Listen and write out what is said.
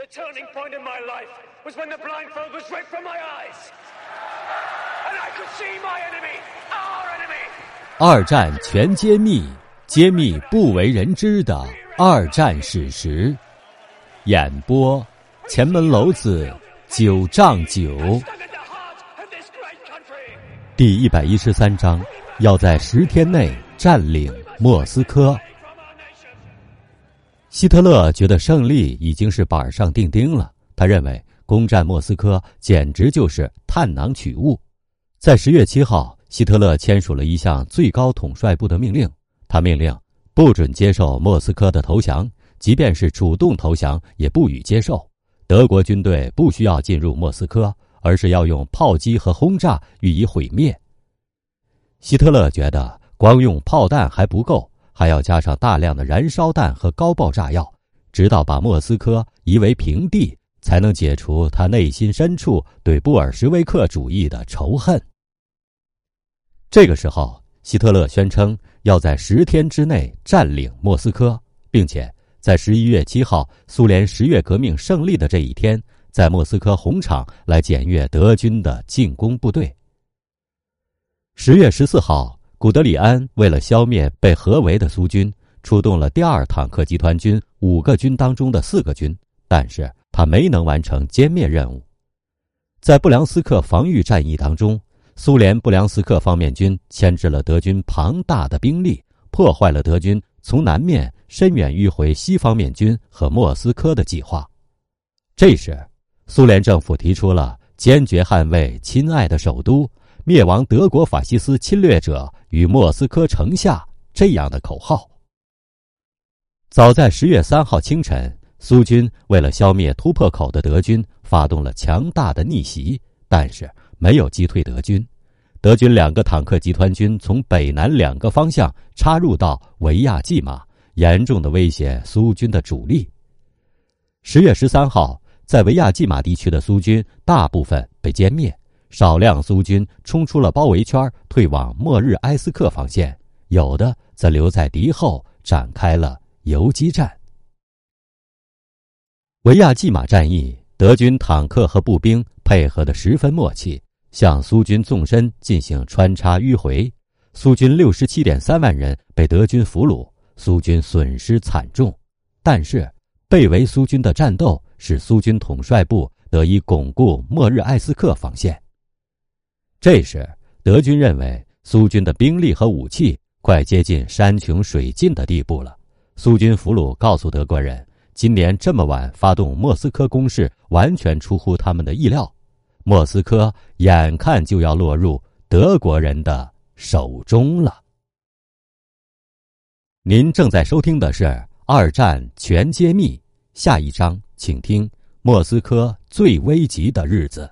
The turning point in my life was when the blindfold was ripped from my eyes. And I could see my enemy, our enemy. 二战全揭秘，揭秘不为人知的二战史实。演播：前门楼子九丈九。第一百一十三章，要在十天内占领莫斯科。希特勒觉得胜利已经是板上钉钉了，他认为攻占莫斯科简直就是探囊取物。在十月七号，希特勒签署了一项最高统帅部的命令，他命令不准接受莫斯科的投降，即便是主动投降也不予接受。德国军队不需要进入莫斯科，而是要用炮击和轰炸予以毁灭。希特勒觉得光用炮弹还不够，还要加上大量的燃烧弹和高爆炸药，直到把莫斯科夷为平地，才能解除他内心深处对布尔什维克主义的仇恨。这个时候，希特勒宣称要在十天之内占领莫斯科，并且在十一月七号苏联十月革命胜利的这一天，在莫斯科红场来检阅德军的进攻部队。十月十四号，古德里安为了消灭被合围的苏军，出动了第二坦克集团军五个军当中的四个军，但是他没能完成歼灭任务。在布良斯克防御战役当中，苏联布良斯克方面军牵制了德军庞大的兵力，破坏了德军从南面深远迂回西方面军和莫斯科的计划。这时，苏联政府提出了坚决捍卫亲爱的首都。灭亡德国法西斯侵略者与莫斯科城下这样的口号。早在十月三号清晨，苏军为了消灭突破口的德军，发动了强大的逆袭，但是没有击退德军。德军两个坦克集团军从北南两个方向插入到维亚季马，严重的威胁苏军的主力。十月十三号，在维亚季马地区的苏军大部分被歼灭。少量苏军冲出了包围圈，退往莫日埃斯克防线；有的则留在敌后，展开了游击战。维亚季马战役，德军坦克和步兵配合得十分默契，向苏军纵深进行穿插迂回。苏军六十七点三万人被德军俘虏，苏军损失惨重。但是，被围苏军的战斗使苏军统帅部得以巩固莫日埃斯克防线。这时，德军认为苏军的兵力和武器快接近山穷水尽的地步了。苏军俘虏告诉德国人，今年这么晚发动莫斯科攻势，完全出乎他们的意料。莫斯科眼看就要落入德国人的手中了。您正在收听的是《二战全揭秘》，下一章请听莫斯科最危急的日子。